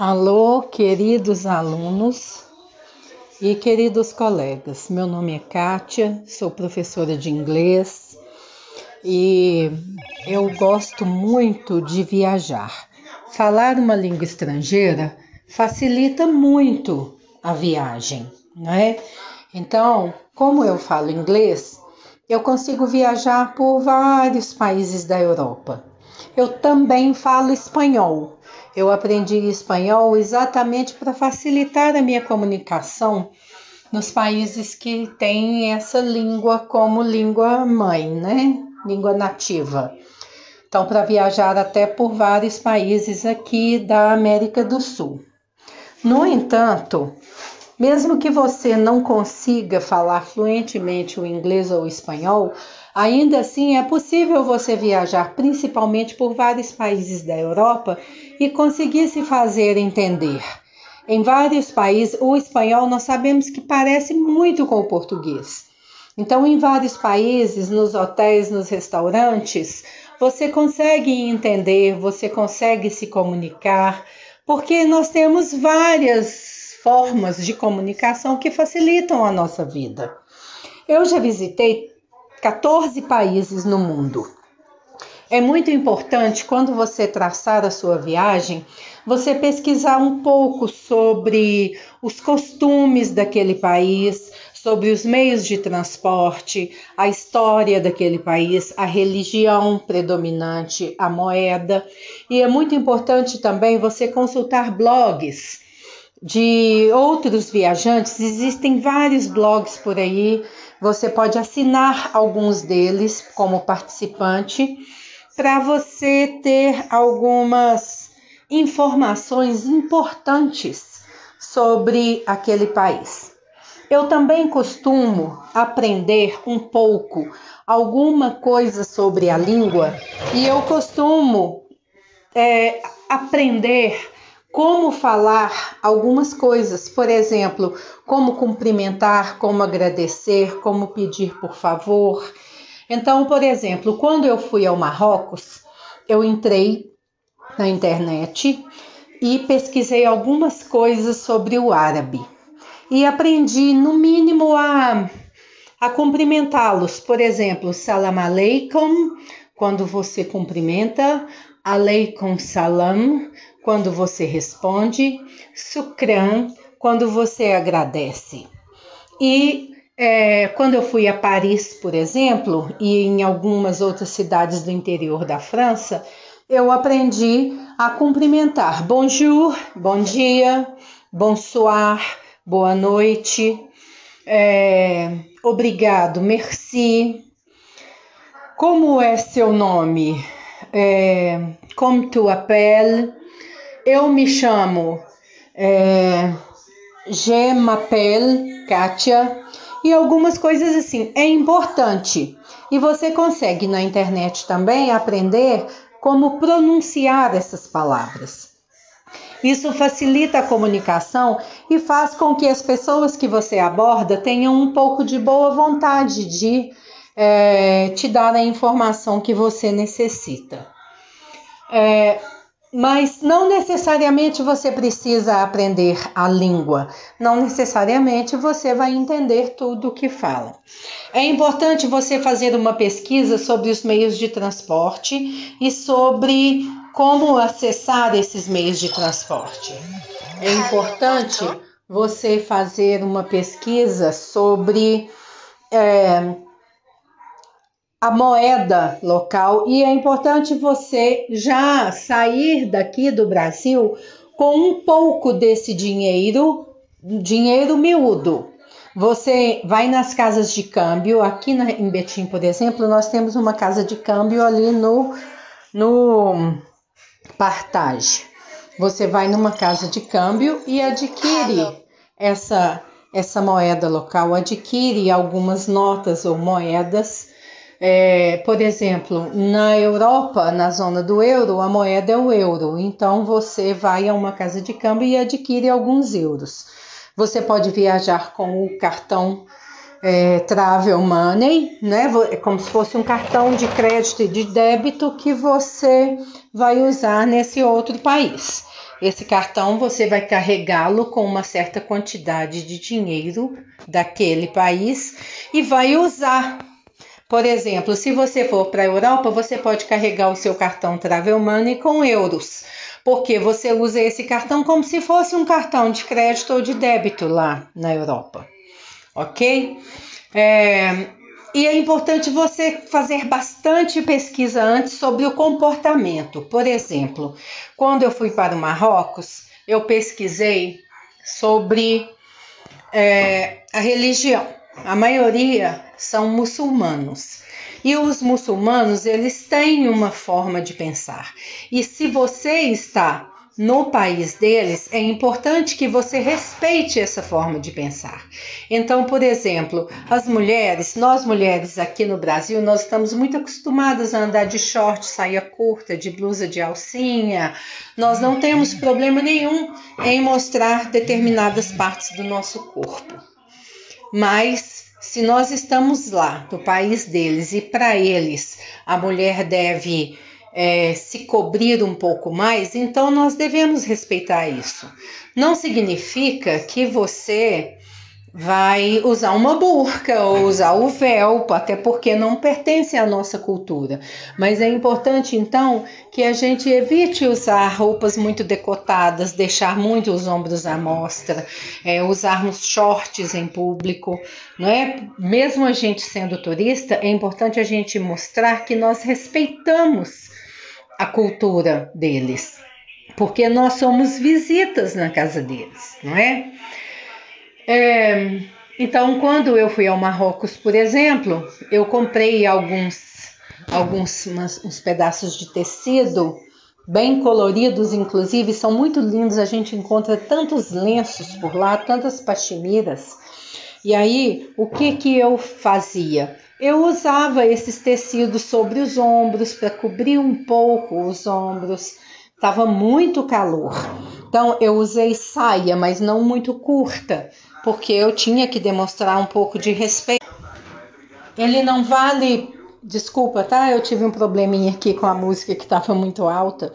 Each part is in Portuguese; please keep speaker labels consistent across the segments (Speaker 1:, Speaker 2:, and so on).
Speaker 1: Alô, queridos alunos e queridos colegas. Meu nome é Kátia, sou professora de inglês e eu gosto muito de viajar. Falar uma língua estrangeira facilita muito a viagem, não é? Então, como eu falo inglês, eu consigo viajar por vários países da Europa. Eu também falo espanhol eu aprendi espanhol exatamente para facilitar a minha comunicação nos países que têm essa língua como língua mãe, né? Língua nativa. Então, para viajar até por vários países aqui da América do Sul. No entanto, mesmo que você não consiga falar fluentemente o inglês ou o espanhol, Ainda assim, é possível você viajar principalmente por vários países da Europa e conseguir se fazer entender. Em vários países, o espanhol nós sabemos que parece muito com o português. Então, em vários países, nos hotéis, nos restaurantes, você consegue entender, você consegue se comunicar, porque nós temos várias formas de comunicação que facilitam a nossa vida. Eu já visitei 14 países no mundo. É muito importante quando você traçar a sua viagem, você pesquisar um pouco sobre os costumes daquele país, sobre os meios de transporte, a história daquele país, a religião predominante, a moeda. E é muito importante também você consultar blogs de outros viajantes. Existem vários blogs por aí você pode assinar alguns deles como participante para você ter algumas informações importantes sobre aquele país. Eu também costumo aprender um pouco alguma coisa sobre a língua e eu costumo é, aprender como falar algumas coisas, por exemplo, como cumprimentar, como agradecer, como pedir por favor. Então, por exemplo, quando eu fui ao Marrocos, eu entrei na internet e pesquisei algumas coisas sobre o árabe e aprendi, no mínimo, a, a cumprimentá-los. Por exemplo, salam aleikum, quando você cumprimenta, aleikum salam, quando você responde, sukran, quando você agradece. E é, quando eu fui a Paris, por exemplo, e em algumas outras cidades do interior da França, eu aprendi a cumprimentar bonjour, bom dia, bonsoir, boa noite, é, obrigado, merci. Como é seu nome? É, como tu appelles? Eu me chamo é, Je m'appelle Kátia e algumas coisas assim. É importante e você consegue na internet também aprender como pronunciar essas palavras. Isso facilita a comunicação e faz com que as pessoas que você aborda tenham um pouco de boa vontade de é, te dar a informação que você necessita. É, mas não necessariamente você precisa aprender a língua, não necessariamente você vai entender tudo o que fala. É importante você fazer uma pesquisa sobre os meios de transporte e sobre como acessar esses meios de transporte. É importante você fazer uma pesquisa sobre é, a moeda local e é importante você já sair daqui do Brasil com um pouco desse dinheiro, dinheiro miúdo. Você vai nas casas de câmbio, aqui na, em Betim, por exemplo, nós temos uma casa de câmbio ali no, no Partage. Você vai numa casa de câmbio e adquire essa, essa moeda local, adquire algumas notas ou moedas é, por exemplo, na Europa, na zona do euro, a moeda é o euro. Então você vai a uma casa de câmbio e adquire alguns euros. Você pode viajar com o cartão é, Travel Money, né? É como se fosse um cartão de crédito e de débito que você vai usar nesse outro país. Esse cartão você vai carregá-lo com uma certa quantidade de dinheiro daquele país e vai usar. Por exemplo, se você for para a Europa, você pode carregar o seu cartão Travel Money com euros, porque você usa esse cartão como se fosse um cartão de crédito ou de débito lá na Europa, ok? É, e é importante você fazer bastante pesquisa antes sobre o comportamento. Por exemplo, quando eu fui para o Marrocos, eu pesquisei sobre é, a religião. A maioria são muçulmanos. E os muçulmanos, eles têm uma forma de pensar. E se você está no país deles, é importante que você respeite essa forma de pensar. Então, por exemplo, as mulheres, nós mulheres aqui no Brasil, nós estamos muito acostumadas a andar de short, saia curta, de blusa de alcinha. Nós não temos problema nenhum em mostrar determinadas partes do nosso corpo. Mas se nós estamos lá, no país deles, e para eles a mulher deve é, se cobrir um pouco mais, então nós devemos respeitar isso. Não significa que você vai usar uma burca ou usar o véu, até porque não pertence à nossa cultura. Mas é importante então que a gente evite usar roupas muito decotadas, deixar muito os ombros à mostra, é, usarmos shorts em público, não é? Mesmo a gente sendo turista, é importante a gente mostrar que nós respeitamos a cultura deles, porque nós somos visitas na casa deles, não é? É então, quando eu fui ao Marrocos, por exemplo, eu comprei alguns, alguns umas, uns pedaços de tecido bem coloridos, inclusive são muito lindos. A gente encontra tantos lenços por lá, tantas pachimiras. E aí, o que que eu fazia? Eu usava esses tecidos sobre os ombros para cobrir um pouco os ombros. Tava muito calor. Então eu usei saia, mas não muito curta, porque eu tinha que demonstrar um pouco de respeito. Ele não vale, desculpa, tá? Eu tive um probleminha aqui com a música que estava muito alta.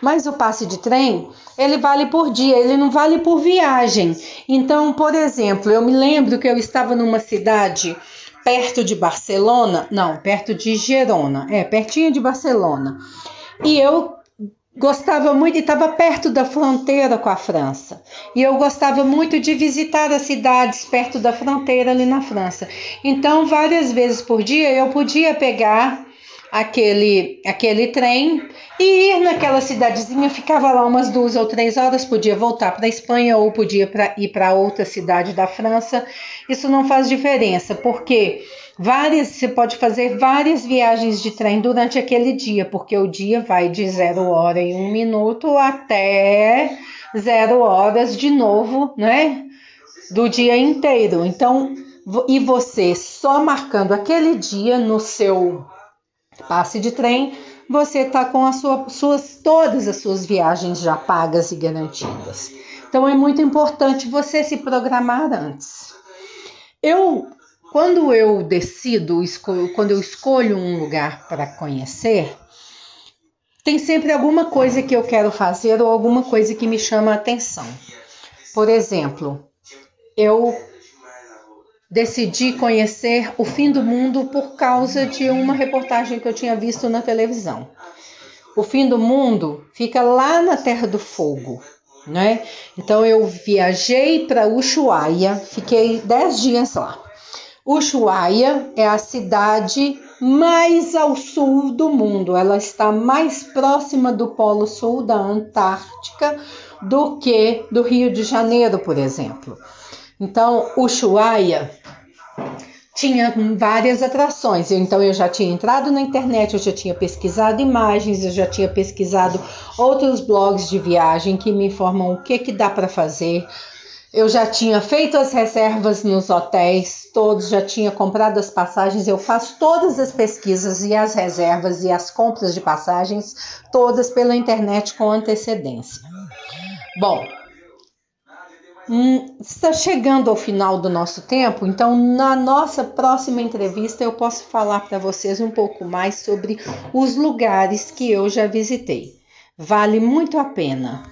Speaker 1: Mas o passe de trem, ele vale por dia, ele não vale por viagem. Então, por exemplo, eu me lembro que eu estava numa cidade perto de Barcelona, não, perto de Gerona, é, pertinho de Barcelona. E eu gostava muito e estava perto da fronteira com a França. E eu gostava muito de visitar as cidades perto da fronteira ali na França. Então, várias vezes por dia eu podia pegar aquele aquele trem e ir naquela cidadezinha, ficava lá umas duas ou três horas, podia voltar para a Espanha ou podia pra, ir para outra cidade da França. Isso não faz diferença, porque várias você pode fazer várias viagens de trem durante aquele dia, porque o dia vai de zero hora e um minuto até zero horas de novo, né? Do dia inteiro. Então, e você só marcando aquele dia no seu passe de trem, você está com as sua, suas, todas as suas viagens já pagas e garantidas. Então é muito importante você se programar antes. Eu, quando eu decido, quando eu escolho um lugar para conhecer, tem sempre alguma coisa que eu quero fazer ou alguma coisa que me chama a atenção. Por exemplo, eu decidi conhecer o fim do mundo por causa de uma reportagem que eu tinha visto na televisão. O fim do mundo fica lá na Terra do Fogo, né? Então eu viajei para Ushuaia, fiquei dez dias lá. Ushuaia é a cidade mais ao sul do mundo. Ela está mais próxima do Polo Sul da Antártica do que do Rio de Janeiro, por exemplo. Então, Ushuaia tinha várias atrações. Então eu já tinha entrado na internet, eu já tinha pesquisado imagens, eu já tinha pesquisado outros blogs de viagem que me informam o que que dá para fazer. Eu já tinha feito as reservas nos hotéis, todos já tinha comprado as passagens. Eu faço todas as pesquisas e as reservas e as compras de passagens todas pela internet com antecedência. Bom, está chegando ao final do nosso tempo, então na nossa próxima entrevista eu posso falar para vocês um pouco mais sobre os lugares que eu já visitei. Vale muito a pena.